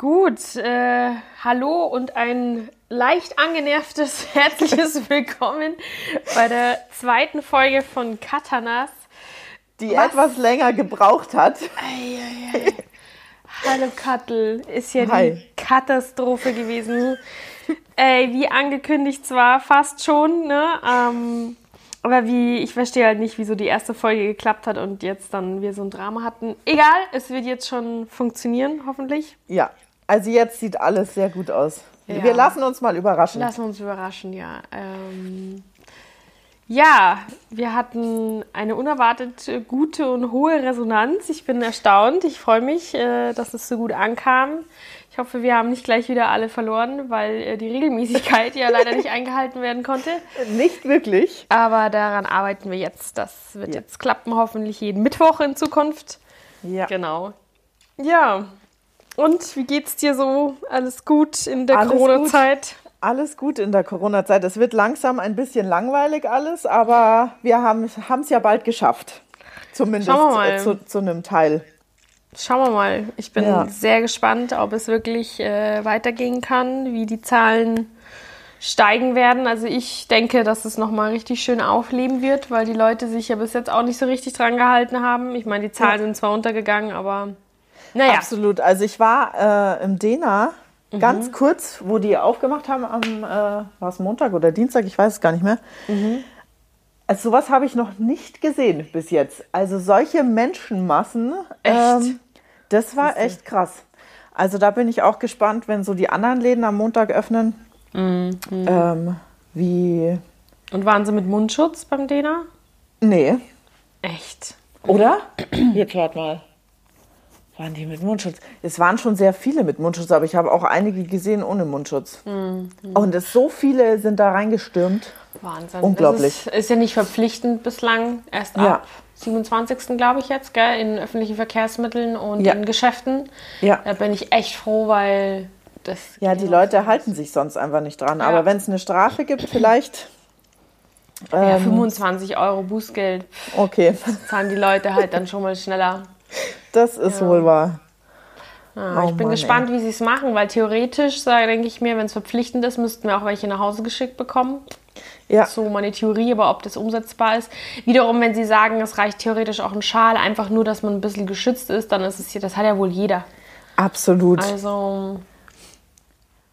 Gut, äh, hallo und ein leicht angenervtes herzliches Willkommen bei der zweiten Folge von Katanas. Die Was? etwas länger gebraucht hat. Ei, ei, ei. Hallo Kattel, ist ja Hi. die Katastrophe gewesen. Ey, wie angekündigt zwar, fast schon, ne? Ähm, aber wie, ich verstehe halt nicht, wieso die erste Folge geklappt hat und jetzt dann wir so ein Drama hatten. Egal, es wird jetzt schon funktionieren, hoffentlich. Ja, also jetzt sieht alles sehr gut aus. Ja. Wir lassen uns mal überraschen. Lassen uns überraschen, ja. Ähm, ja, wir hatten eine unerwartet gute und hohe Resonanz. Ich bin erstaunt. Ich freue mich, äh, dass es so gut ankam. Ich hoffe, wir haben nicht gleich wieder alle verloren, weil äh, die Regelmäßigkeit ja leider nicht eingehalten werden konnte. Nicht wirklich. Aber daran arbeiten wir jetzt. Das wird ja. jetzt klappen, hoffentlich jeden Mittwoch in Zukunft. Ja. Genau. Ja. Und wie geht's dir so? Alles gut in der Corona-Zeit? Alles gut in der Corona-Zeit. Es wird langsam ein bisschen langweilig alles, aber wir haben es ja bald geschafft. Zumindest äh, zu, zu einem Teil. Schauen wir mal. Ich bin ja. sehr gespannt, ob es wirklich äh, weitergehen kann, wie die Zahlen steigen werden. Also ich denke, dass es nochmal richtig schön aufleben wird, weil die Leute sich ja bis jetzt auch nicht so richtig dran gehalten haben. Ich meine, die Zahlen ja. sind zwar untergegangen, aber naja. Absolut. Also ich war äh, im Dena mhm. ganz kurz, wo die aufgemacht haben am, äh, war es Montag oder Dienstag, ich weiß es gar nicht mehr. Mhm. Also sowas habe ich noch nicht gesehen bis jetzt. Also solche Menschenmassen. Echt? Ähm, das war echt krass. Also da bin ich auch gespannt, wenn so die anderen Läden am Montag öffnen. Mhm. Ähm, wie. Und waren sie mit Mundschutz beim Dena? Nee. Echt? Oder? Jetzt hört mal. Waren die mit Mundschutz? Es waren schon sehr viele mit Mundschutz, aber ich habe auch einige gesehen ohne Mundschutz. Mhm. Und es, so viele sind da reingestürmt. Wahnsinn. Unglaublich. Ist, ist, ja nicht verpflichtend bislang. Erst ab ja. 27. glaube ich jetzt, gell, in öffentlichen Verkehrsmitteln und ja. in Geschäften. Ja. Da bin ich echt froh, weil das. Ja, die Leute halten sich sonst einfach nicht dran. Ja. Aber wenn es eine Strafe gibt, vielleicht. Ja, ähm, 25 Euro Bußgeld. Okay. Zahlen die Leute halt dann schon mal schneller. Das ist ja. wohl wahr. Ah, oh ich bin Mann, gespannt, ey. wie sie es machen, weil theoretisch, denke ich mir, wenn es verpflichtend ist, müssten wir auch welche nach Hause geschickt bekommen. Ja. So meine Theorie, aber ob das umsetzbar ist. Wiederum, wenn Sie sagen, es reicht theoretisch auch ein Schal, einfach nur, dass man ein bisschen geschützt ist, dann ist es hier, das hat ja wohl jeder. Absolut. Also.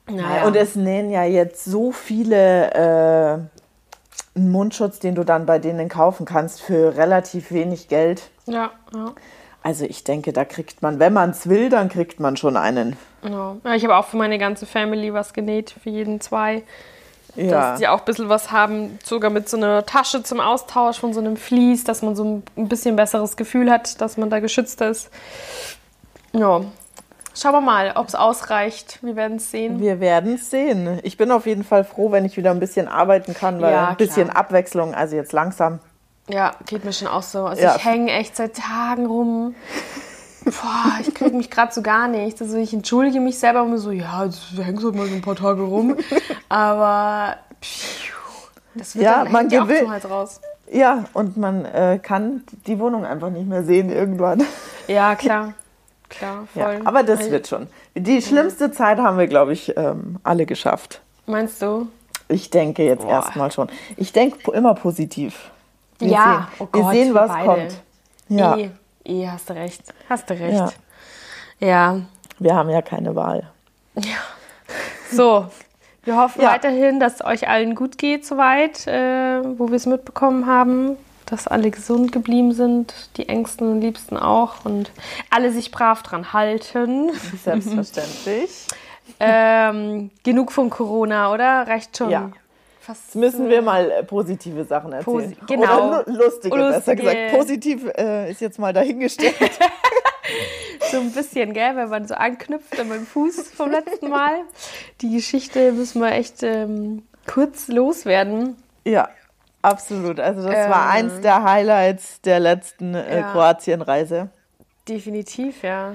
Naja. Und es nennen ja jetzt so viele äh, einen Mundschutz, den du dann bei denen kaufen kannst für relativ wenig Geld. Ja, ja. Also ich denke, da kriegt man, wenn man es will, dann kriegt man schon einen. Ja, ich habe auch für meine ganze Family was genäht, für jeden zwei. Ja. Dass die auch ein bisschen was haben, sogar mit so einer Tasche zum Austausch von so einem Vlies, dass man so ein bisschen besseres Gefühl hat, dass man da geschützt ist. Ja. Schauen wir mal, ob es ausreicht. Wir werden es sehen. Wir werden es sehen. Ich bin auf jeden Fall froh, wenn ich wieder ein bisschen arbeiten kann, weil ja, ein bisschen. Abwechslung, also jetzt langsam ja, geht mir schon auch so. Also ja. ich hänge echt seit Tagen rum. Boah, ich kriege mich gerade so gar nicht. Also ich entschuldige mich selber immer so, ja, du hängst halt mal so ein paar Tage rum. Aber das wird ja, dann man auch zum Hals raus. Ja, und man äh, kann die Wohnung einfach nicht mehr sehen irgendwann. Ja, klar. Klar, voll. Ja, aber das wird schon. Die schlimmste Zeit haben wir, glaube ich, ähm, alle geschafft. Meinst du? Ich denke jetzt erstmal schon. Ich denke immer positiv. Wir ja, sehen, oh Gott, wir sehen, was beide. kommt. Ja. Eh, eh, hast du recht. Hast du recht. Ja. ja. Wir haben ja keine Wahl. Ja. So, wir hoffen ja. weiterhin, dass es euch allen gut geht soweit, äh, wo wir es mitbekommen haben, dass alle gesund geblieben sind, die Ängsten und Liebsten auch und alle sich brav dran halten. Selbstverständlich. ähm, genug von Corona, oder? Reicht schon. Ja. Fast müssen wir mal äh, positive Sachen erzählen. Posi genau. Oder lustige, lustige, besser gesagt. Positiv äh, ist jetzt mal dahingestellt. so ein bisschen, gell, wenn man so anknüpft an meinem Fuß vom letzten Mal. Die Geschichte müssen wir echt ähm, kurz loswerden. Ja, absolut. Also das ähm, war eins der Highlights der letzten äh, ja. Kroatienreise. Definitiv, ja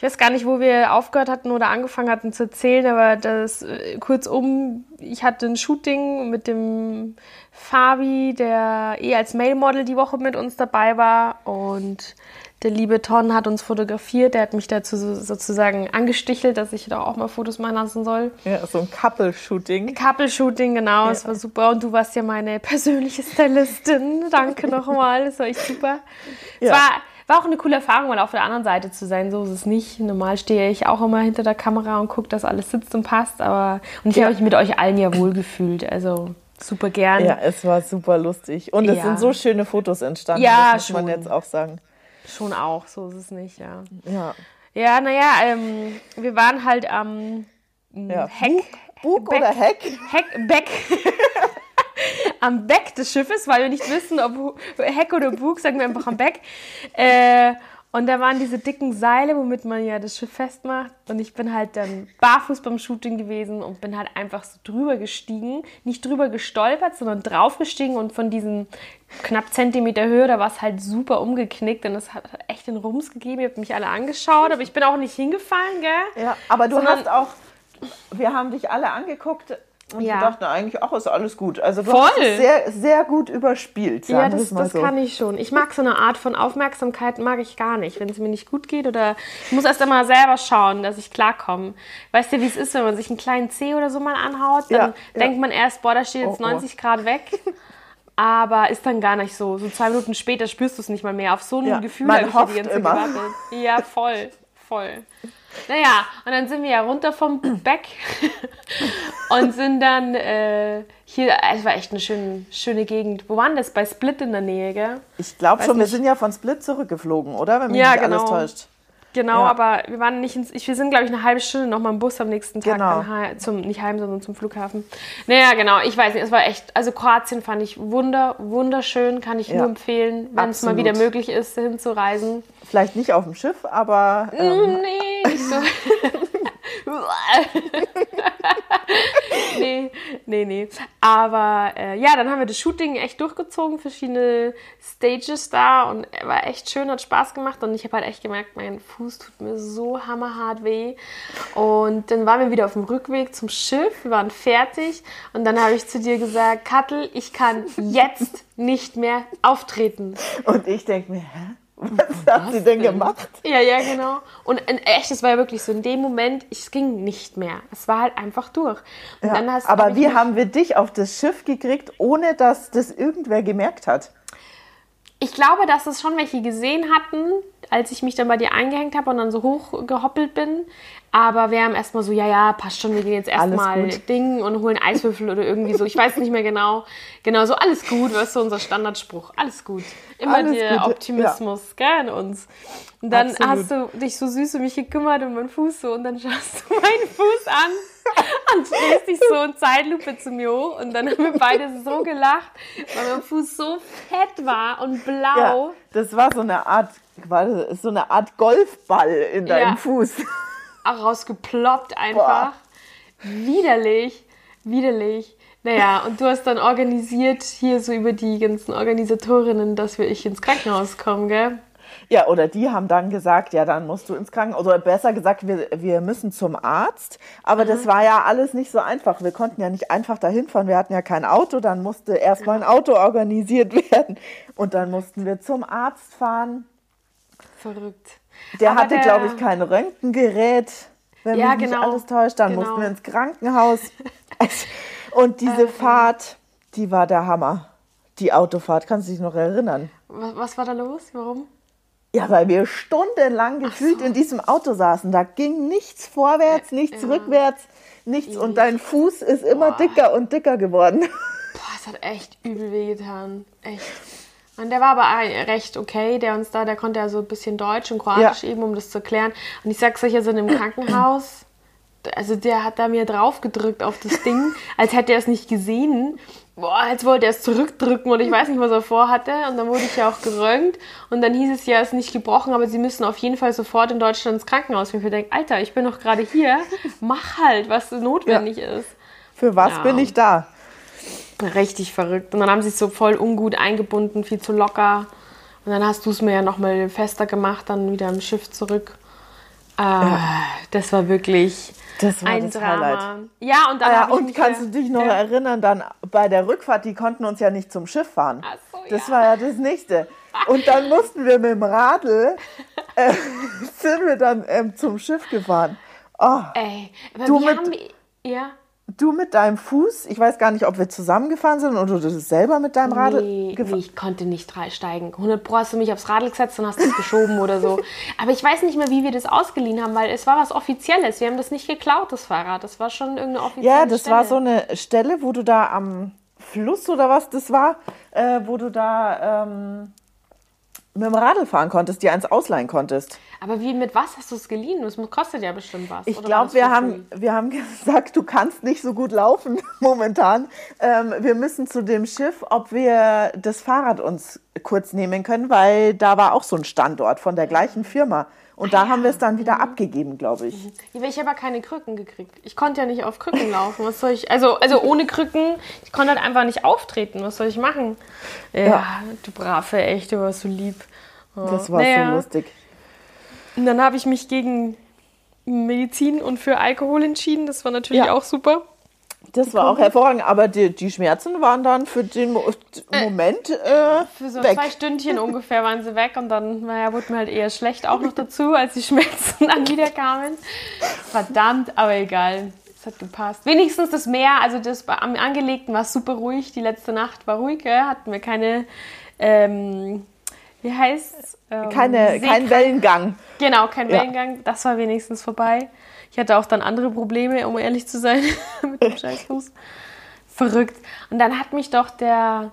ich weiß gar nicht, wo wir aufgehört hatten oder angefangen hatten zu erzählen, aber das äh, kurzum, ich hatte ein Shooting mit dem Fabi, der eh als Mailmodel die Woche mit uns dabei war und Der liebe Ton hat uns fotografiert, der hat mich dazu sozusagen angestichelt, dass ich da auch mal Fotos machen lassen soll. Ja, so ein Couple-Shooting. Couple-Shooting, genau, ja. das war super. Und du warst ja meine persönliche Stylistin. Danke nochmal, das war echt super. Ja. Es war, war auch eine coole Erfahrung, mal auf der anderen Seite zu sein. So ist es nicht. Normal stehe ich auch immer hinter der Kamera und gucke, dass alles sitzt und passt. Aber und ich ja. habe mich mit euch allen ja wohlgefühlt. Also super gern. Ja, es war super lustig. Und es ja. sind so schöne Fotos entstanden, ja, das muss schon. man jetzt auch sagen. Schon auch, so ist es nicht, ja. Ja. Ja, naja, ähm, wir waren halt am ja. Heck. Bug, Bug oder Heck? Heck, Beck. am Beck des Schiffes, weil wir nicht wissen, ob Heck oder Bug, sagen wir einfach am Beck. Äh, und da waren diese dicken Seile, womit man ja das Schiff festmacht. Und ich bin halt dann barfuß beim Shooting gewesen und bin halt einfach so drüber gestiegen. Nicht drüber gestolpert, sondern drauf gestiegen und von diesen knapp Zentimeter Höhe, da war es halt super umgeknickt und es hat echt den Rums gegeben. Ihr habt mich alle angeschaut, aber ich bin auch nicht hingefallen, gell? Ja, aber du sondern, hast auch, wir haben dich alle angeguckt und ja. wir dachten eigentlich, ach, ist alles gut. Also du Voll. hast es sehr, sehr gut überspielt. Ja, das, das so. kann ich schon. Ich mag so eine Art von Aufmerksamkeit, mag ich gar nicht, wenn es mir nicht gut geht. Oder ich muss erst einmal selber schauen, dass ich klarkomme. Weißt du, wie es ist, wenn man sich einen kleinen Zeh oder so mal anhaut? Dann ja, denkt ja. man erst, boah, da steht jetzt oh, 90 oh. Grad weg. aber ist dann gar nicht so. So zwei Minuten später spürst du es nicht mal mehr. Auf so ein ja, Gefühl habe ich die ganze immer. gewartet. Ja, voll, voll. Naja, und dann sind wir ja runter vom Beck und sind dann äh, hier, es war echt eine schöne, schöne Gegend. Wo waren das? Bei Split in der Nähe, gell? Ich glaube schon, nicht. wir sind ja von Split zurückgeflogen, oder? Wenn mich ja, nicht genau. alles täuscht. Genau, ja. aber wir waren nicht ins, wir sind glaube ich eine halbe Stunde noch mal im Bus am nächsten Tag genau. zum nicht heim, sondern zum Flughafen. Naja, genau, ich weiß nicht, es war echt, also Kroatien fand ich wunder, wunderschön, kann ich ja. nur empfehlen, wenn es mal wieder möglich ist, hinzureisen. Vielleicht nicht auf dem Schiff, aber ähm. nee, nicht so. nee, nee, nee. Aber äh, ja, dann haben wir das Shooting echt durchgezogen, verschiedene Stages da und war echt schön, hat Spaß gemacht und ich habe halt echt gemerkt, mein Fuß tut mir so hammerhart weh. Und dann waren wir wieder auf dem Rückweg zum Schiff, wir waren fertig und dann habe ich zu dir gesagt, Kattel, ich kann jetzt nicht mehr auftreten. Und ich denke mir, hä? Was hat sie denn gemacht? Ja, ja, genau. Und in echt, es war ja wirklich so, in dem Moment, es ging nicht mehr. Es war halt einfach durch. Ja, hast, aber hab wie haben wir dich auf das Schiff gekriegt, ohne dass das irgendwer gemerkt hat? Ich glaube, dass es schon welche gesehen hatten, als ich mich dann bei dir eingehängt habe und dann so hochgehoppelt bin. Aber wir haben erstmal so, ja, ja, passt schon, wir gehen jetzt erstmal Ding und holen Eiswürfel oder irgendwie so. Ich weiß nicht mehr genau. Genau, so alles gut, was so unser Standardspruch. Alles gut. Immer alles der gut. Optimismus, ja. gell, in uns. Und dann Absolut. hast du dich so süß um mich gekümmert und meinen Fuß so und dann schaust du meinen Fuß an und drehst dich so in Zeitlupe zu mir hoch und dann haben wir beide so gelacht, weil mein Fuß so fett war und blau. Ja, das war so eine Art, so eine Art Golfball in deinem ja. Fuß rausgeploppt einfach. Boah. Widerlich, widerlich. Naja, und du hast dann organisiert hier so über die ganzen Organisatorinnen, dass wir ich ins Krankenhaus kommen, gell? Ja, oder die haben dann gesagt, ja, dann musst du ins Krankenhaus. Oder besser gesagt, wir, wir müssen zum Arzt. Aber mhm. das war ja alles nicht so einfach. Wir konnten ja nicht einfach dahin fahren. Wir hatten ja kein Auto. Dann musste erstmal ein Auto organisiert werden. Und dann mussten wir zum Arzt fahren. Verrückt. Der Aber hatte, glaube ich, kein Röntgengerät, wenn ja, mich genau. nicht alles täuscht. Dann genau. mussten wir ins Krankenhaus. Und diese okay. Fahrt, die war der Hammer. Die Autofahrt, kannst du dich noch erinnern? Was, was war da los? Warum? Ja, weil wir stundenlang gefühlt so. in diesem Auto saßen. Da ging nichts vorwärts, nichts ja. rückwärts, nichts. Und dein Fuß ist immer Boah. dicker und dicker geworden. Boah, es hat echt übel wehgetan. Echt. Und der war aber recht okay, der uns da, der konnte ja so ein bisschen Deutsch und Kroatisch ja. eben, um das zu klären. Und ich sag's euch, also in einem Krankenhaus, also der hat da mir drauf gedrückt auf das Ding, als hätte er es nicht gesehen. Boah, als wollte er es zurückdrücken und ich weiß nicht, was er vorhatte. Und dann wurde ich ja auch gerönt. Und dann hieß es ja, es ist nicht gebrochen, aber sie müssen auf jeden Fall sofort in Deutschland ins Krankenhaus. Und ich denke, Alter, ich bin doch gerade hier. Mach halt, was notwendig ja. ist. Für was ja. bin ich da? Richtig verrückt. Und dann haben sie es so voll ungut eingebunden, viel zu locker. Und dann hast du es mir ja nochmal fester gemacht, dann wieder im Schiff zurück. Äh, ja. Das war wirklich das war ein das Drama. Highlight. Ja, und dann ah, ja, und kannst du dich noch ja. erinnern, dann bei der Rückfahrt, die konnten uns ja nicht zum Schiff fahren. Ach so, das ja. war ja das nächste. Und dann mussten wir mit dem Radl, äh, sind wir dann ähm, zum Schiff gefahren. Oh, Ey, aber Du wie mit- haben wir. Ja. Du mit deinem Fuß, ich weiß gar nicht, ob wir zusammengefahren sind oder du das selber mit deinem Radl Nee, nee, ich konnte nicht steigen. 100 Pro hast du mich aufs Radl gesetzt und hast es geschoben oder so. Aber ich weiß nicht mehr, wie wir das ausgeliehen haben, weil es war was Offizielles. Wir haben das nicht geklaut, das Fahrrad. Das war schon irgendeine offizielle Ja, das Stelle. war so eine Stelle, wo du da am Fluss oder was das war, äh, wo du da ähm, mit dem Radl fahren konntest, dir eins ausleihen konntest. Aber wie, mit was hast du es geliehen? Das kostet ja bestimmt was. Ich glaube, wir haben, wir haben gesagt, du kannst nicht so gut laufen momentan. Ähm, wir müssen zu dem Schiff, ob wir das Fahrrad uns kurz nehmen können, weil da war auch so ein Standort von der gleichen Firma. Und da haben wir es dann wieder abgegeben, glaube ich. Aber ich habe ja keine Krücken gekriegt. Ich konnte ja nicht auf Krücken laufen. Was soll ich? Also, also ohne Krücken, ich konnte halt einfach nicht auftreten. Was soll ich machen? Ja, Ja. du Brave, echt, du warst so lieb. Ja. Das war Naja. so lustig. Und dann habe ich mich gegen Medizin und für Alkohol entschieden. Das war natürlich Ja. auch super. Das war auch hervorragend, aber die, die Schmerzen waren dann für den Mo Moment äh, Für so weg. zwei Stündchen ungefähr waren sie weg und dann naja, wurde mir halt eher schlecht auch noch dazu, als die Schmerzen dann wieder kamen. Verdammt, aber egal. Es hat gepasst. Wenigstens das Meer, also das am Angelegten war super ruhig. Die letzte Nacht war ruhig, gell? hatten wir keine, ähm, wie heißt ähm, Keine, kein Seekrank- Wellengang. Genau, kein Ja. Wellengang. Das war wenigstens vorbei. Ich hatte auch dann andere Probleme, um ehrlich zu sein, mit dem Scheißfuß. Verrückt. Und dann hat mich doch der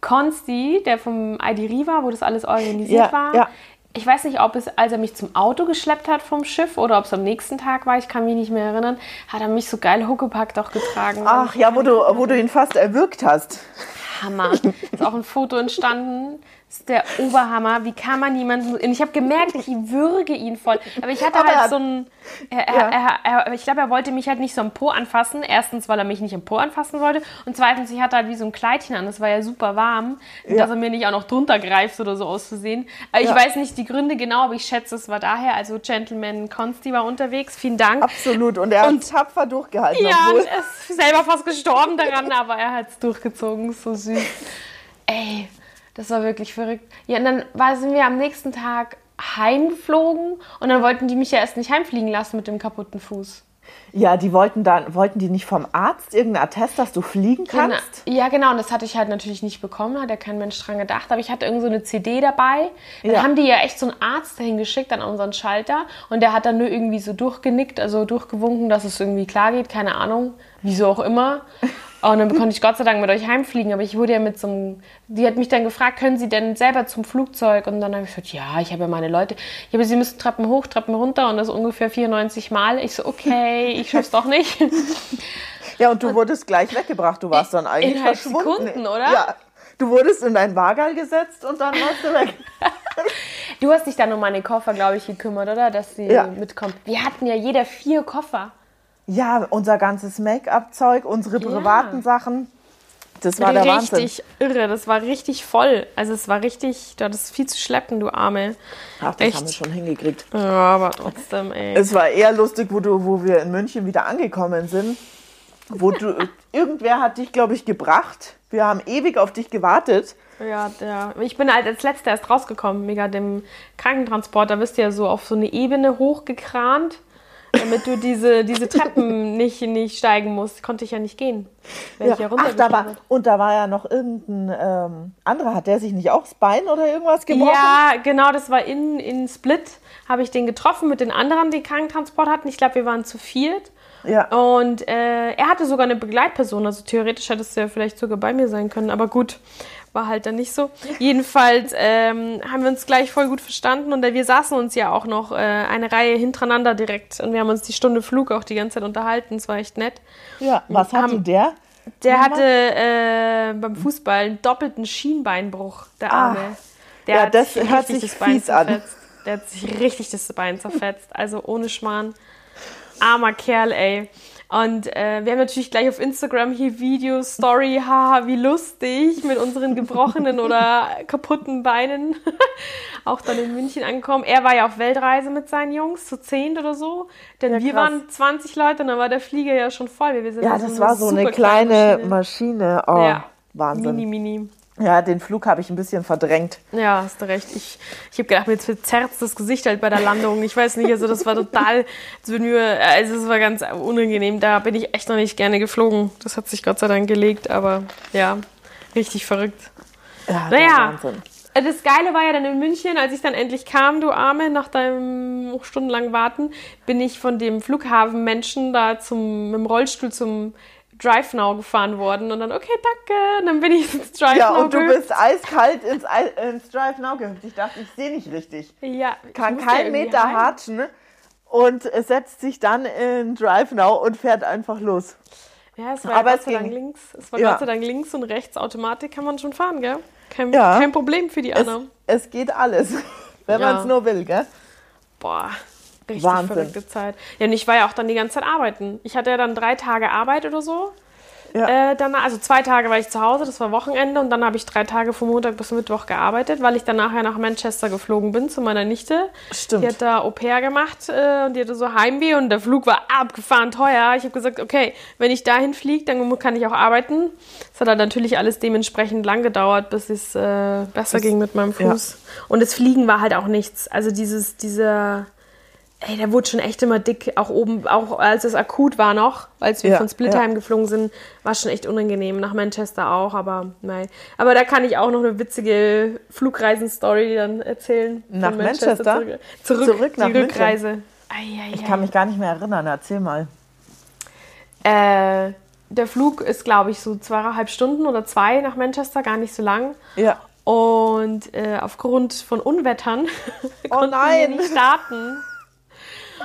Konsti, der vom ID Riva, wo das alles organisiert Ja, war, ja. ich weiß nicht, ob es, als er mich zum Auto geschleppt hat vom Schiff oder ob es am nächsten Tag war, ich kann mich nicht mehr erinnern, hat er mich so geil Huckepack auch getragen. Ach ja, wo du, wo du ihn fast erwürgt hast. Hammer. Ist auch ein Foto entstanden. Das ist der Oberhammer. Wie kann man jemanden. Und ich habe gemerkt, ich würge ihn voll. Aber ich hatte Aber er halt so ein. Er, er, Ja. er, ich glaube, er wollte mich halt nicht so am Po anfassen. Erstens, weil er mich nicht am Po anfassen wollte. Und zweitens, ich hatte halt wie so ein Kleidchen an. Das war ja super warm. Ja. Dass er mir nicht auch noch drunter greift oder so auszusehen. Aber ich Ja. weiß nicht die Gründe genau, aber ich schätze, es war daher. Also, Gentleman Consti war unterwegs. Vielen Dank. Absolut. Und er hat tapfer durchgehalten. Ja, und er ist selber fast gestorben daran, aber er hat es durchgezogen. So süß. Ey, das war wirklich verrückt. Ja, und dann war, sind wir am nächsten Tag heimgeflogen und dann wollten die mich ja erst nicht heimfliegen lassen mit dem kaputten Fuß. ja, die wollten dann, wollten die nicht vom Arzt irgendein Attest, dass du fliegen Genau. kannst? Ja, genau, und das hatte ich halt natürlich nicht bekommen, hat ja kein Mensch dran gedacht, aber ich hatte irgend so eine CD dabei. Dann Ja. haben die ja echt so einen Arzt dahin geschickt an unseren Schalter und der hat dann nur irgendwie so durchgenickt, also durchgewunken, dass es irgendwie klar geht, keine Ahnung, wieso auch immer. Und dann konnte ich Gott sei Dank mit euch heimfliegen, aber ich wurde ja mit so einem, die hat mich dann gefragt, können Sie denn selber zum Flugzeug? Und dann habe ich gesagt, ja, ich habe ja meine Leute, ja, aber Sie müssen Treppen hoch, Treppen runter und das ungefähr 94 Mal. Ich so, okay, ich schaff's doch nicht. Ja, und du wurdest gleich weggebracht. Du warst dann eigentlich Innerhalb verschwunden. Sekunden, oder? Ja. Du wurdest in dein Wagal gesetzt und dann warst du weg. Du hast dich dann um meine Koffer, glaube ich, gekümmert, oder? Dass sie Ja. mitkommt. Wir hatten ja jeder vier Koffer. Ja, unser ganzes Make-up-Zeug, unsere privaten Sachen. Das war der Wahnsinn. richtig irre. Das war richtig voll. Also es war richtig, du hattest viel zu schleppen, du Arme. Ach, das Echt? haben wir schon hingekriegt. Ja, aber trotzdem, ey. Es war eher lustig, wo, du, wo wir in München wieder angekommen sind. Wo du, irgendwer hat dich, glaube ich, gebracht. Wir haben ewig auf dich gewartet. Ja, der, ich bin halt als Letzter erst rausgekommen, mega dem Krankentransport. Da bist du ja so auf so eine Ebene hochgekrant, damit du diese, diese Treppen nicht, nicht steigen musst. Konnte ich ja nicht gehen. Wäre ich ja Ach, da war, und da war ja noch irgendein ähm, anderer. Hat der sich nicht auch das Bein oder irgendwas gebrochen? Ja, genau, das war in, in Split. Habe ich den getroffen mit den anderen, die Krankentransport hatten. Ich glaube, wir waren zu viert. Ja. Und äh, er hatte sogar eine Begleitperson, also theoretisch hättest du ja vielleicht sogar bei mir sein können, aber gut, war halt dann nicht so. Jedenfalls ähm, haben wir uns gleich voll gut verstanden und äh, wir saßen uns ja auch noch äh, eine Reihe hintereinander direkt und wir haben uns die Stunde Flug auch die ganze Zeit unterhalten, es war echt nett. Ja, was hatte Haben- der? Der Nochmal? hatte äh, beim Fußball einen doppelten Schienbeinbruch, der Arme. Der Ja, hat das sich hört richtig sich das Bein fies an. zerfetzt. Der hat sich richtig das Bein zerfetzt, also ohne Schmarrn. Armer Kerl, ey. Und äh, wir haben natürlich gleich auf Instagram hier Videos, Story, haha, wie lustig, mit unseren gebrochenen oder kaputten Beinen. auch dann in München angekommen. Er war ja auf Weltreise mit seinen Jungs, zu zehnt oder so. Denn Ja, wir krass. waren 20 Leute und dann war der Flieger ja schon voll. Wir sind Ja, in das war so eine super kleine Maschine. Maschine. Oh, Ja. Wahnsinn. Mini, mini. Ja, den Flug habe ich ein bisschen verdrängt. Ja, hast du recht. Ich, ich habe gedacht, mir verzerrt das Gesicht halt bei der Landung. Ich weiß nicht, also das war total, also es war ganz unangenehm. Da bin ich echt noch nicht gerne geflogen. Das hat sich Gott sei Dank gelegt, aber ja, richtig verrückt. Ja, naja, Wahnsinn. Das Geile war ja dann in München, als ich dann endlich kam, du Arme, nach deinem stundenlangen Warten, bin ich von dem Flughafenmenschen da zum, mit dem Rollstuhl zum Drive Now gefahren worden und dann, okay, danke, und dann bin ich ins Drive ja, Now. Ja, und du bist eiskalt ins, ins Drive Now gehüpft. Ich dachte, ich sehe nicht richtig. Ja. Kann kein Meter heim. hatschen und setzt sich dann in Drive Now und fährt einfach los. Ja, es war Aber Gott sei Dank links. Es war ja. Gott sei Dank links und rechts Automatik kann man schon fahren, gell? Kein, ja. kein Problem für die anderen. Es, es geht alles, wenn ja. man es nur will, gell? Boah, Richtig Wahnsinn. verrückte Zeit. Ja, und ich war ja auch dann die ganze Zeit arbeiten. Ich hatte ja dann drei Tage Arbeit oder so. Ja. Äh, dann, also zwei Tage war ich zu Hause, das war Wochenende und dann habe ich drei Tage von Montag bis Mittwoch gearbeitet, weil ich dann nachher nach Manchester geflogen bin zu meiner Nichte. Stimmt. Die hat da Au pair gemacht äh, und die hatte so Heimweh und der Flug war abgefahren teuer. Ich habe gesagt, okay, wenn ich dahin fliege, dann kann ich auch arbeiten. Es hat halt natürlich alles dementsprechend lang gedauert, bis es äh, besser das, ging mit meinem Fuß. Ja. Und das Fliegen war halt auch nichts. Also dieses, dieser Ey, der wurde schon echt immer dick, auch oben, auch als es akut war noch, als wir ja, von Splittheim ja. geflogen sind, war schon echt unangenehm. Nach Manchester auch, aber nein. Aber da kann ich auch noch eine witzige Flugreisen-Story dann erzählen. Nach Manchester? Manchester? Zurück, zurück, zurück nach die Rückreise. Ei, ei, ich kann mich gar nicht mehr erinnern, erzähl mal. Äh, der Flug ist, glaube ich, so zweieinhalb Stunden oder zwei nach Manchester, gar nicht so lang. Ja. Und äh, aufgrund von Unwettern oh konnten wir nicht starten.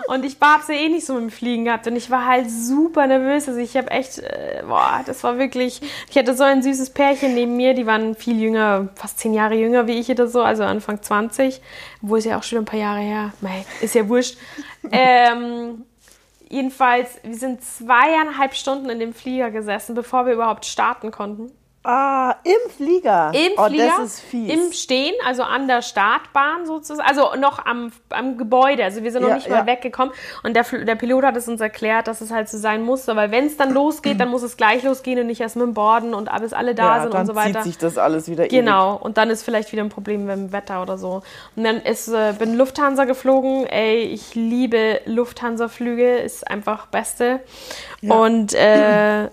Und ich habe es ja eh nicht so mit dem Fliegen gehabt und ich war halt super nervös. Also ich habe echt, äh, boah, das war wirklich, ich hatte so ein süßes Pärchen neben mir, die waren viel jünger, fast zehn Jahre jünger wie ich oder so, also Anfang 20, wo ist ja auch schon ein paar Jahre her, Mei, ist ja wurscht. ähm, jedenfalls, wir sind zweieinhalb Stunden in dem Flieger gesessen, bevor wir überhaupt starten konnten. Ah, im Flieger. Im oh, Flieger. Das ist fies. Im Stehen, also an der Startbahn sozusagen. Also noch am, am Gebäude. Also wir sind noch ja, nicht mal ja. weggekommen. Und der, der Pilot hat es uns erklärt, dass es halt so sein muss. Weil wenn es dann losgeht, dann muss es gleich losgehen und nicht erst mit dem Borden und bis alle da ja, sind und so weiter. Dann zieht sich das alles wieder Genau. Ewig. Und dann ist vielleicht wieder ein Problem mit dem Wetter oder so. Und dann ist, äh, bin Lufthansa geflogen. Ey, ich liebe Lufthansa-Flüge. Ist einfach Beste. Und äh,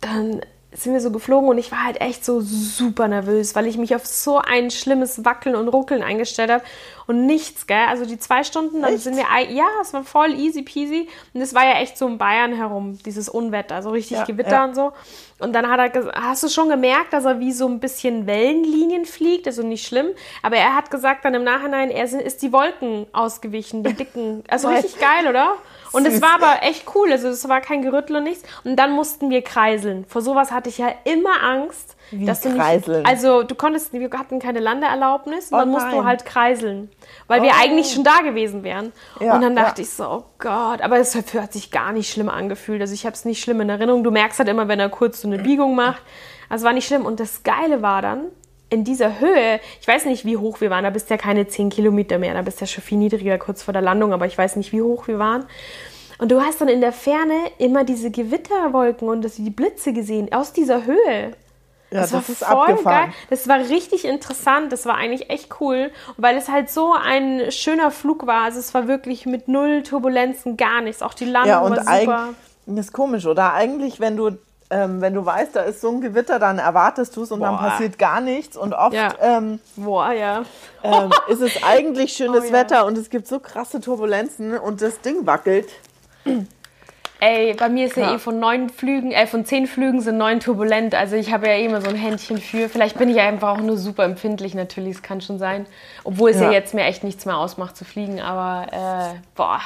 dann sind wir so geflogen und ich war halt echt so super nervös, weil ich mich auf so ein schlimmes Wackeln und Ruckeln eingestellt habe und nichts, gell? Also die zwei Stunden, dann echt? sind wir, ja, es war voll easy peasy und es war ja echt so in Bayern herum, dieses Unwetter, so richtig ja, Gewitter ja. und so. Und dann hat er gesagt, hast du schon gemerkt, dass er wie so ein bisschen Wellenlinien fliegt, also nicht schlimm, aber er hat gesagt dann im Nachhinein, er ist die Wolken ausgewichen, die dicken, also richtig geil, oder? Und es war aber echt cool. Also es war kein Gerüttel und nichts. Und dann mussten wir kreiseln. Vor sowas hatte ich ja immer Angst. Wie dass du kreiseln? Nicht, also du konntest, wir hatten keine Landeerlaubnis und oh dann musst nein. du halt kreiseln. Weil oh. wir eigentlich schon da gewesen wären. Ja, und dann dachte ja. ich so, oh Gott. Aber es hat sich gar nicht schlimm angefühlt. Also ich habe es nicht schlimm in Erinnerung. Du merkst halt immer, wenn er kurz so eine Biegung macht. Also war nicht schlimm. Und das Geile war dann, in dieser Höhe, ich weiß nicht, wie hoch wir waren, da bist du ja keine 10 Kilometer mehr, da bist du ja schon viel niedriger kurz vor der Landung, aber ich weiß nicht, wie hoch wir waren. Und du hast dann in der Ferne immer diese Gewitterwolken und die Blitze gesehen aus dieser Höhe. Ja, das, das ist voll abgefahren. geil. Das war richtig interessant. Das war eigentlich echt cool, weil es halt so ein schöner Flug war. Also es war wirklich mit null Turbulenzen gar nichts. Auch die Landung ja, und war super. Das ist komisch, oder? Eigentlich, wenn du ähm, wenn du weißt, da ist so ein Gewitter, dann erwartest du es und Boah. dann passiert gar nichts. Und oft ja. ähm, Boah, ja. ähm, ist es eigentlich schönes oh, Wetter ja. und es gibt so krasse Turbulenzen und das Ding wackelt. Ey, bei mir ist ja, ja eh von neun Flügen, äh, von zehn Flügen sind neun turbulent. Also ich habe ja eh immer so ein Händchen für. Vielleicht bin ich einfach auch nur super empfindlich, natürlich, es kann schon sein. Obwohl es ja, ja jetzt mir echt nichts mehr ausmacht zu fliegen, aber äh, boah.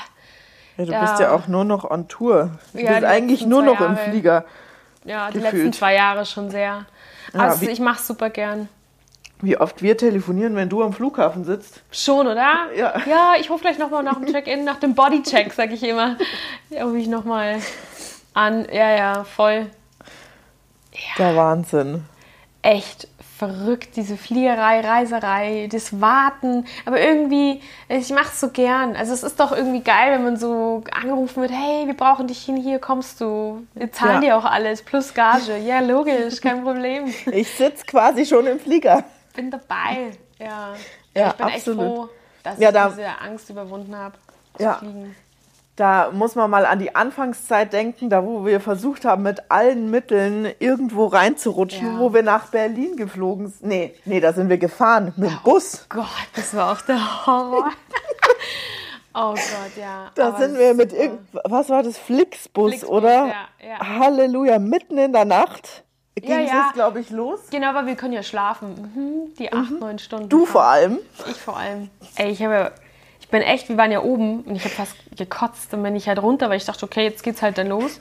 Ja, du bist ja auch nur noch on Tour. Du ja, bist eigentlich nur noch Jahre. im Flieger. Ja, die gefühlt. letzten zwei Jahre schon sehr. Also ja, ich mache es super gern. Wie oft wir telefonieren, wenn du am Flughafen sitzt. Schon, oder? Ja. Ja, ich rufe gleich nochmal nach dem Check-in, nach dem Bodycheck, sag ich immer. Ja, rufe ich nochmal an. Ja, ja, voll. Ja. Der Wahnsinn. echt verrückt, diese Fliegerei, Reiserei, das Warten. Aber irgendwie, ich mache es so gern. Also es ist doch irgendwie geil, wenn man so angerufen wird, hey, wir brauchen dich hin, hier kommst du. Wir zahlen ja. dir auch alles, plus Gage. Ja, logisch, kein Problem. Ich sitze quasi schon im Flieger. Bin dabei, ja. ja ich bin absolut. echt froh, dass ja, ich diese Angst überwunden habe, zu ja. fliegen. Da muss man mal an die Anfangszeit denken, da wo wir versucht haben, mit allen Mitteln irgendwo reinzurutschen, ja. wo wir nach Berlin geflogen sind. Nee, nee, da sind wir gefahren mit dem oh Bus. Gott, das war auch der Horror. oh Gott, ja. Da Aber sind wir mit irgend, was war das, Flixbus, Flixbus oder? Ja, ja. Halleluja, mitten in der Nacht ging ja, ja. es, glaube ich, los. Genau, aber wir können ja schlafen. Mhm, die acht, mhm. neun Stunden. Du vor allem. Ich vor allem. Ey, ich habe ja ich bin echt, wir waren ja oben und ich habe fast gekotzt und bin ich halt runter, weil ich dachte, okay, jetzt geht's halt dann los.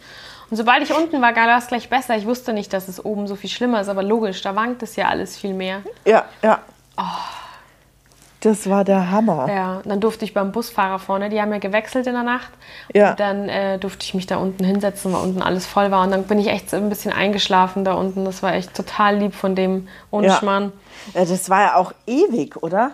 Und sobald ich unten war, war es gleich besser. Ich wusste nicht, dass es oben so viel schlimmer ist, aber logisch, da wankt es ja alles viel mehr. Ja, ja. Oh. Das war der Hammer. Ja, dann durfte ich beim Busfahrer vorne, die haben ja gewechselt in der Nacht. Ja. Und dann äh, durfte ich mich da unten hinsetzen, weil unten alles voll war. Und dann bin ich echt so ein bisschen eingeschlafen da unten. Das war echt total lieb von dem Unschmann. Ja. ja das war ja auch ewig, oder?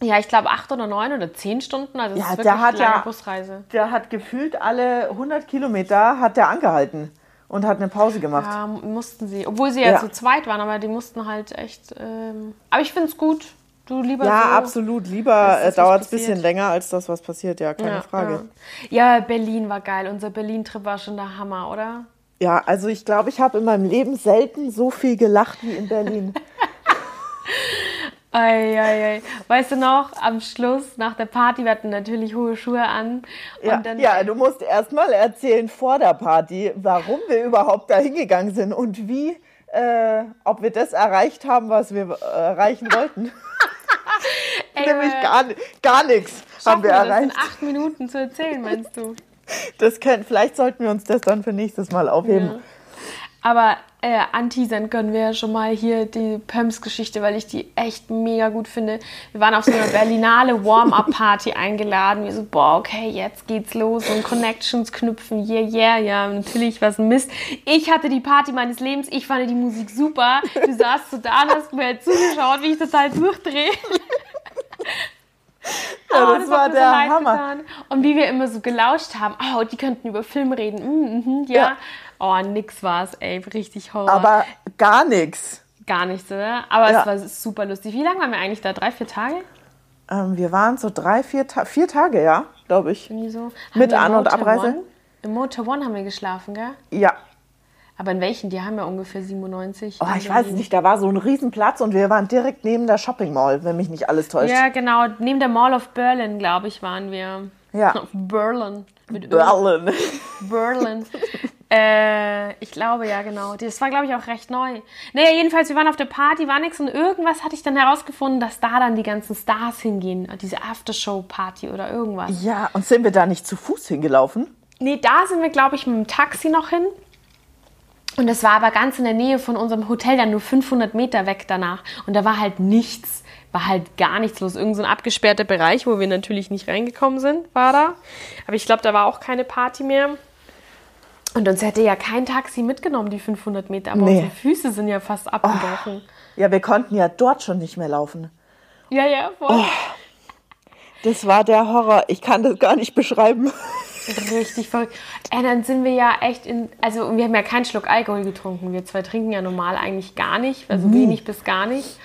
Ja, ich glaube acht oder neun oder zehn Stunden. Also ja, ist wirklich der hat eine lange ja, Busreise. Der hat gefühlt alle 100 Kilometer hat der angehalten und hat eine Pause gemacht. Ja, mussten sie. Obwohl sie ja, ja. zu zweit waren, aber die mussten halt echt. Ähm, aber ich finde es gut. Du lieber Ja, so, absolut. Lieber äh, dauert es ein bisschen länger als das, was passiert. Ja, keine ja, Frage. Ja. ja, Berlin war geil. Unser Berlin-Trip war schon der Hammer, oder? Ja, also ich glaube, ich habe in meinem Leben selten so viel gelacht wie in Berlin. Eieiei. Weißt du noch, am Schluss, nach der Party, wir hatten natürlich hohe Schuhe an. Ja, ja, du musst erst mal erzählen vor der Party, warum wir überhaupt da hingegangen sind und wie, äh, ob wir das erreicht haben, was wir äh, erreichen wollten. Ey, Nämlich gar, gar nichts haben wir, wir erreicht. Das in acht Minuten zu erzählen, meinst du? Das können, vielleicht sollten wir uns das dann für nächstes Mal aufheben. Ja. Aber äh, anteasern können wir ja schon mal hier die Pumps-Geschichte, weil ich die echt mega gut finde. Wir waren auf so einer Berlinale Warm-Up-Party eingeladen. Wir so, boah, okay, jetzt geht's los und Connections knüpfen, yeah, yeah, ja, natürlich was Mist. Ich hatte die Party meines Lebens, ich fand die Musik super. Du saßt so da und hast mir zugeschaut, wie ich total durchdrehe. Ja, oh, das, das, war der so Hammer. Getan. Und wie wir immer so gelauscht haben, oh, die könnten über Film reden. Mm, mm, ja. ja. Oh, nix war's, ey, richtig Horror. Aber gar nichts. Gar nichts, oder? Aber ja. es war super lustig. Wie lange waren wir eigentlich da? Drei, vier Tage? Ähm, wir waren so drei, vier, Ta vier Tage, ja, glaube ich. Irgendwie so. Mit An- und Abreise. One? Im Motor One haben wir geschlafen, gell? Ja. Aber in welchen? Die haben ja ungefähr 97. Oh, ich weiß nicht, da war so ein Riesenplatz und wir waren direkt neben der Shopping Mall, wenn mich nicht alles täuscht. Ja, genau. Neben der Mall of Berlin, glaube ich, waren wir. Ja. Berlin. Mit Berlin. Berlin. Äh, ich glaube, ja, genau. Das war, glaube ich, auch recht neu. Naja, jedenfalls, wir waren auf der Party, war nichts und irgendwas hatte ich dann herausgefunden, dass da dann die ganzen Stars hingehen. Diese Aftershow-Party oder irgendwas. Ja, und sind wir da nicht zu Fuß hingelaufen? Nee, da sind wir, glaube ich, mit dem Taxi noch hin. Und das war aber ganz in der Nähe von unserem Hotel, dann nur 500 Meter weg danach. Und da war halt nichts, war halt gar nichts los. Irgend so ein abgesperrter Bereich, wo wir natürlich nicht reingekommen sind, war da. Aber ich glaube, da war auch keine Party mehr. Und uns hätte ja kein Taxi mitgenommen, die 500 Meter. Aber nee. unsere Füße sind ja fast abgebrochen. Oh. Ja, wir konnten ja dort schon nicht mehr laufen. Ja, ja, voll. Oh. Das war der Horror. Ich kann das gar nicht beschreiben. Richtig verrückt. Ey, dann sind wir ja echt in. Also, wir haben ja keinen Schluck Alkohol getrunken. Wir zwei trinken ja normal eigentlich gar nicht, also Nie. wenig bis gar nicht.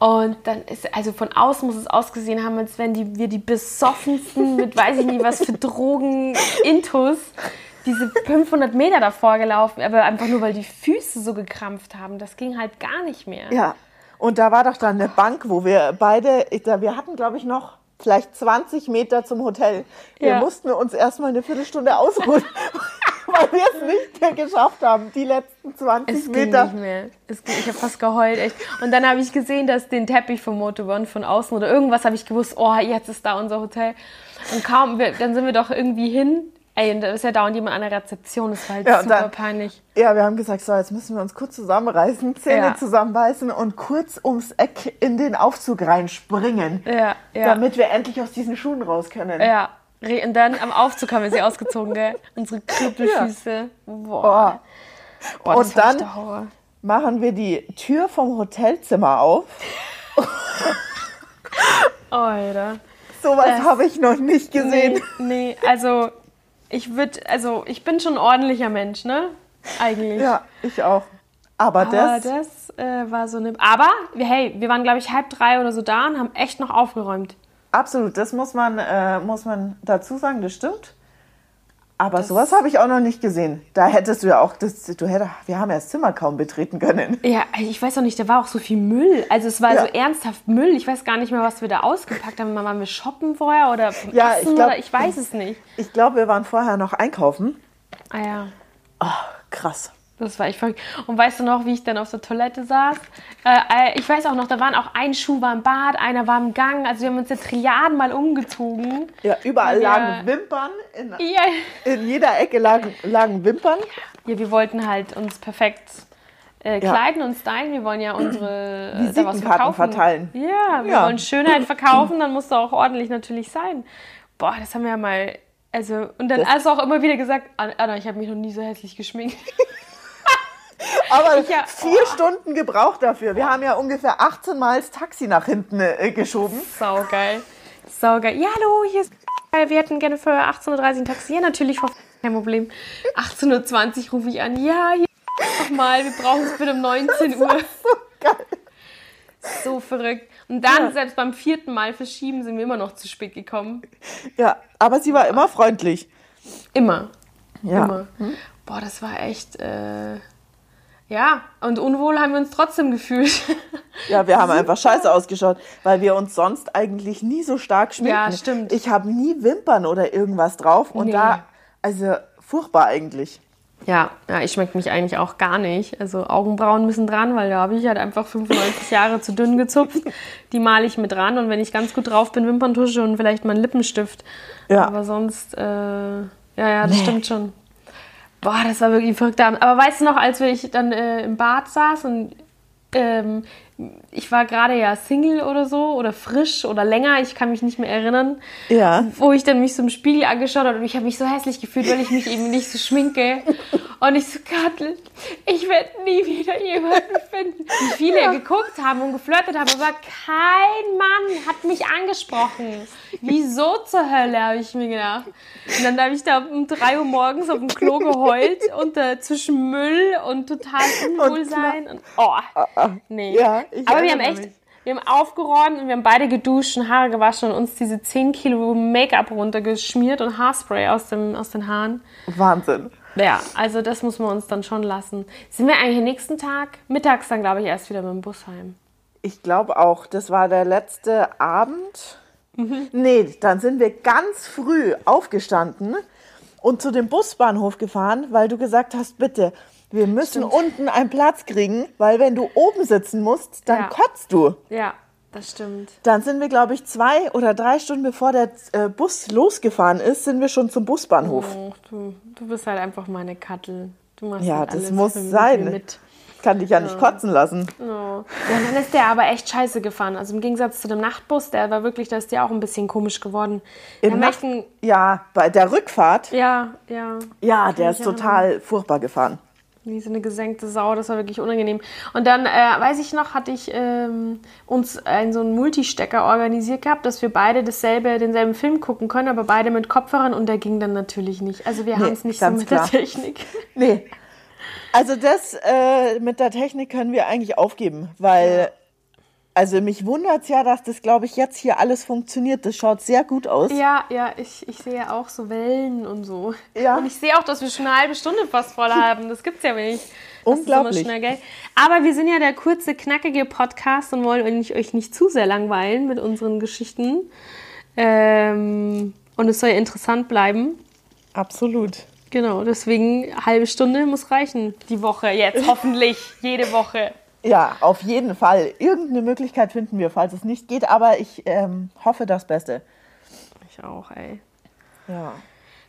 Und dann ist, also von außen muss es ausgesehen haben, als wenn die, wir die besoffensten mit weiß ich nicht was für Drogen Intus diese 500 Meter davor gelaufen, aber einfach nur, weil die Füße so gekrampft haben. Das ging halt gar nicht mehr. Ja. Und da war doch dann eine Bank, wo wir beide, wir hatten glaube ich noch vielleicht 20 Meter zum Hotel. Wir ja. mussten uns erstmal eine Viertelstunde ausruhen, weil wir es nicht mehr geschafft haben, die letzten 20 es Meter. Ging nicht mehr. Es ging, ich habe fast geheult, echt. Und dann habe ich gesehen, dass den Teppich vom Motor One von außen oder irgendwas habe ich gewusst, oh, jetzt ist da unser Hotel. Und kaum, wir, dann sind wir doch irgendwie hin Ey, und da ist ja dauernd jemand an der Rezeption, das war halt ja, super dann, peinlich. Ja, wir haben gesagt, so, jetzt müssen wir uns kurz zusammenreißen, Zähne ja. zusammenbeißen und kurz ums Eck in den Aufzug reinspringen. Ja, ja. Damit wir endlich aus diesen Schuhen raus können. Ja. Und dann am Aufzug haben wir sie ausgezogen, gell? Unsere Krüppelfüße. Ja. Boah. Boah. Boah und dann machen wir die Tür vom Hotelzimmer auf. Alter. Sowas habe ich noch nicht gesehen. Nee, nee also ich würde, also ich bin schon ein ordentlicher Mensch, ne? Eigentlich. Ja, ich auch. Aber, Aber das. das äh, war so eine. Aber, hey, wir waren, glaube ich, halb drei oder so da und haben echt noch aufgeräumt. Absolut, das muss man, äh, muss man dazu sagen, das stimmt. Aber das sowas habe ich auch noch nicht gesehen. Da hättest du ja auch, das, du hättest, wir haben ja das Zimmer kaum betreten können. Ja, ich weiß auch nicht, da war auch so viel Müll. Also es war ja. so ernsthaft Müll. Ich weiß gar nicht mehr, was wir da ausgepackt haben. Waren wir shoppen vorher oder ja, Essen ich glaub, oder ich weiß es nicht. Ich glaube, wir waren vorher noch einkaufen. Ah ja. Oh, krass. Das war echt verrückt. Und weißt du noch, wie ich dann auf der Toilette saß? Äh, äh, ich weiß auch noch, da waren auch ein Schuh war im Bad, einer war im Gang. Also wir haben uns ja Triaden mal umgezogen. Ja, überall lagen Wimpern. In, ja. in jeder Ecke lagen, lagen Wimpern. Ja, wir wollten halt uns perfekt äh, kleiden ja. und stylen. Wir wollen ja unsere äh, Visitenkarten verteilen. Ja, wir ja. wollen Schönheit verkaufen, dann muss es auch ordentlich natürlich sein. Boah, das haben wir ja mal also, und dann hast du auch immer wieder gesagt, Anna, ich habe mich noch nie so hässlich geschminkt. Aber ja, vier oh. Stunden gebraucht dafür. Wir haben ja ungefähr 18 Mal das Taxi nach hinten äh, geschoben. Saugeil. Saugeil. Ja, hallo, hier ist. Wir hätten gerne für 18.30 Uhr ein Taxi. Ja, natürlich, kein Problem. 18.20 Uhr rufe ich an. Ja, hier nochmal, wir brauchen es bitte um 19 Uhr. So geil. So verrückt. Und dann, ja. selbst beim vierten Mal verschieben, sind wir immer noch zu spät gekommen. Ja, aber sie war immer freundlich. Immer. Ja. Immer. Hm? Boah, das war echt. Äh ja, und unwohl haben wir uns trotzdem gefühlt. Ja, wir haben einfach scheiße ausgeschaut, weil wir uns sonst eigentlich nie so stark schminken. Ja, stimmt. Ich habe nie Wimpern oder irgendwas drauf und nee. da, also furchtbar eigentlich. Ja, ja, ich schmecke mich eigentlich auch gar nicht. Also Augenbrauen müssen dran, weil da habe ich halt einfach 95 Jahre zu dünn gezupft. Die male ich mit dran und wenn ich ganz gut drauf bin, Wimperntusche und vielleicht mal einen Lippenstift. Ja. Aber sonst, äh, ja, ja, das nee. stimmt schon. Boah, das war wirklich ein. Aber weißt du noch, als ich dann äh, im Bad saß und ähm, ich war gerade ja Single oder so oder frisch oder länger, ich kann mich nicht mehr erinnern. Ja. Wo ich dann mich so im Spiegel angeschaut habe und ich habe mich so hässlich gefühlt, weil ich mich eben nicht so schminke. Und ich so, Kattel, ich werde nie wieder jemanden finden. Wie viele ja. geguckt haben und geflirtet haben, aber kein Mann hat mich angesprochen. Wieso zur Hölle, habe ich mir gedacht. Und dann habe ich da um drei Uhr morgens auf dem Klo geheult und äh, zwischen Müll und total Unwohlsein. Und, oh, ah, ah. nee. Ja. Ich Aber wir haben echt, mich. wir haben aufgeräumt und wir haben beide geduscht und Haare gewaschen und uns diese 10 Kilo Make-up runtergeschmiert und Haarspray aus, dem, aus den Haaren. Wahnsinn. Ja, also das muss man uns dann schon lassen. Sind wir eigentlich nächsten Tag? Mittags dann, glaube ich, erst wieder mit dem Bus heim. Ich glaube auch. Das war der letzte Abend. Mhm. Nee, dann sind wir ganz früh aufgestanden und zu dem Busbahnhof gefahren, weil du gesagt hast, bitte, wir müssen Stimmt. unten einen Platz kriegen, weil wenn du oben sitzen musst, dann ja. kotzt du. Ja, das stimmt. Dann sind wir, glaube ich, zwei oder drei Stunden bevor der äh, Bus losgefahren ist, sind wir schon zum Busbahnhof. Oh, du, du bist halt einfach meine Kattel. Du machst ja, halt das muss sein. Mit. Kann dich ja nicht kotzen lassen. Oh. Ja, dann ist der aber echt scheiße gefahren. Also im Gegensatz zu dem Nachtbus, der war wirklich, da ist der auch ein bisschen komisch geworden. Im Nacht, ja, bei der Rückfahrt. Ja, ja. Ja, der ist total furchtbar gefahren wie so eine gesenkte Sau, das war wirklich unangenehm. Und dann, äh, weiß ich noch, hatte ich ähm, uns einen so einen Multistecker organisiert gehabt, dass wir beide dasselbe, denselben Film gucken können, aber beide mit Kopfhörern und der ging dann natürlich nicht. Also wir nee, haben es nicht so mit klar. der Technik. Nee. Also das äh, mit der Technik können wir eigentlich aufgeben, weil. Also mich wundert es ja, dass das, glaube ich, jetzt hier alles funktioniert. Das schaut sehr gut aus. Ja, ja, ich, ich sehe auch so Wellen und so. Ja. Und ich sehe auch, dass wir schon eine halbe Stunde fast voll haben. Das gibt's ja. Das Unglaublich. Schnell, gell? Aber wir sind ja der kurze, knackige Podcast und wollen euch nicht zu sehr langweilen mit unseren Geschichten. Ähm, und es soll ja interessant bleiben. Absolut. Genau, deswegen eine halbe Stunde muss reichen. Die Woche jetzt, hoffentlich. Jede Woche. Ja, auf jeden Fall. Irgendeine Möglichkeit finden wir, falls es nicht geht, aber ich ähm, hoffe das Beste. Ich auch, ey. Ja.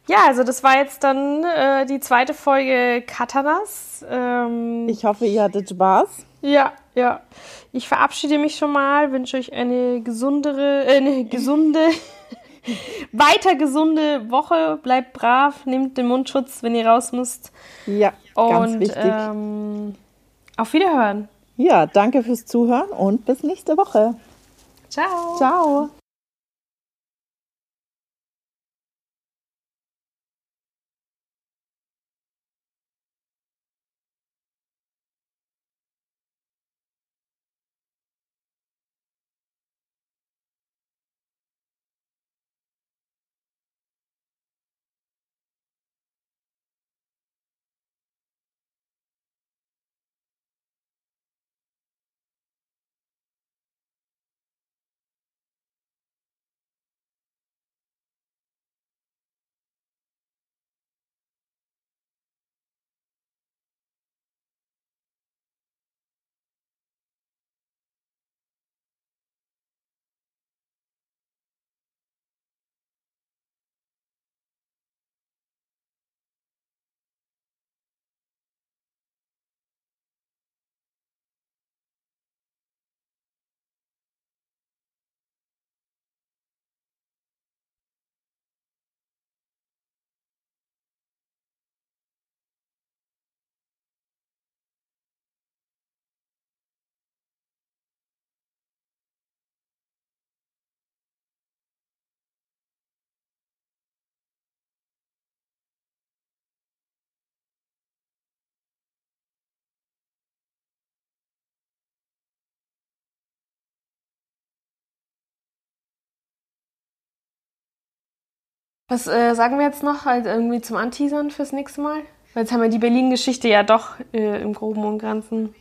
Ja, also das war jetzt dann äh, die zweite Folge Katanas. Ähm, ich hoffe, ihr hattet Spaß. Ja, ja. Ich verabschiede mich schon mal, wünsche euch eine gesundere, äh, eine gesunde, weiter gesunde Woche. Bleibt brav, nehmt den Mundschutz, wenn ihr raus müsst. Ja, ganz Und, wichtig. Ähm, Auf Wiederhören. Ja, danke fürs Zuhören und bis nächste Woche. Ciao. Ciao. Was äh, sagen wir jetzt noch halt irgendwie zum Anteasern fürs nächste Mal? Jetzt haben wir die Berlin-Geschichte ja doch äh, im Groben und Ganzen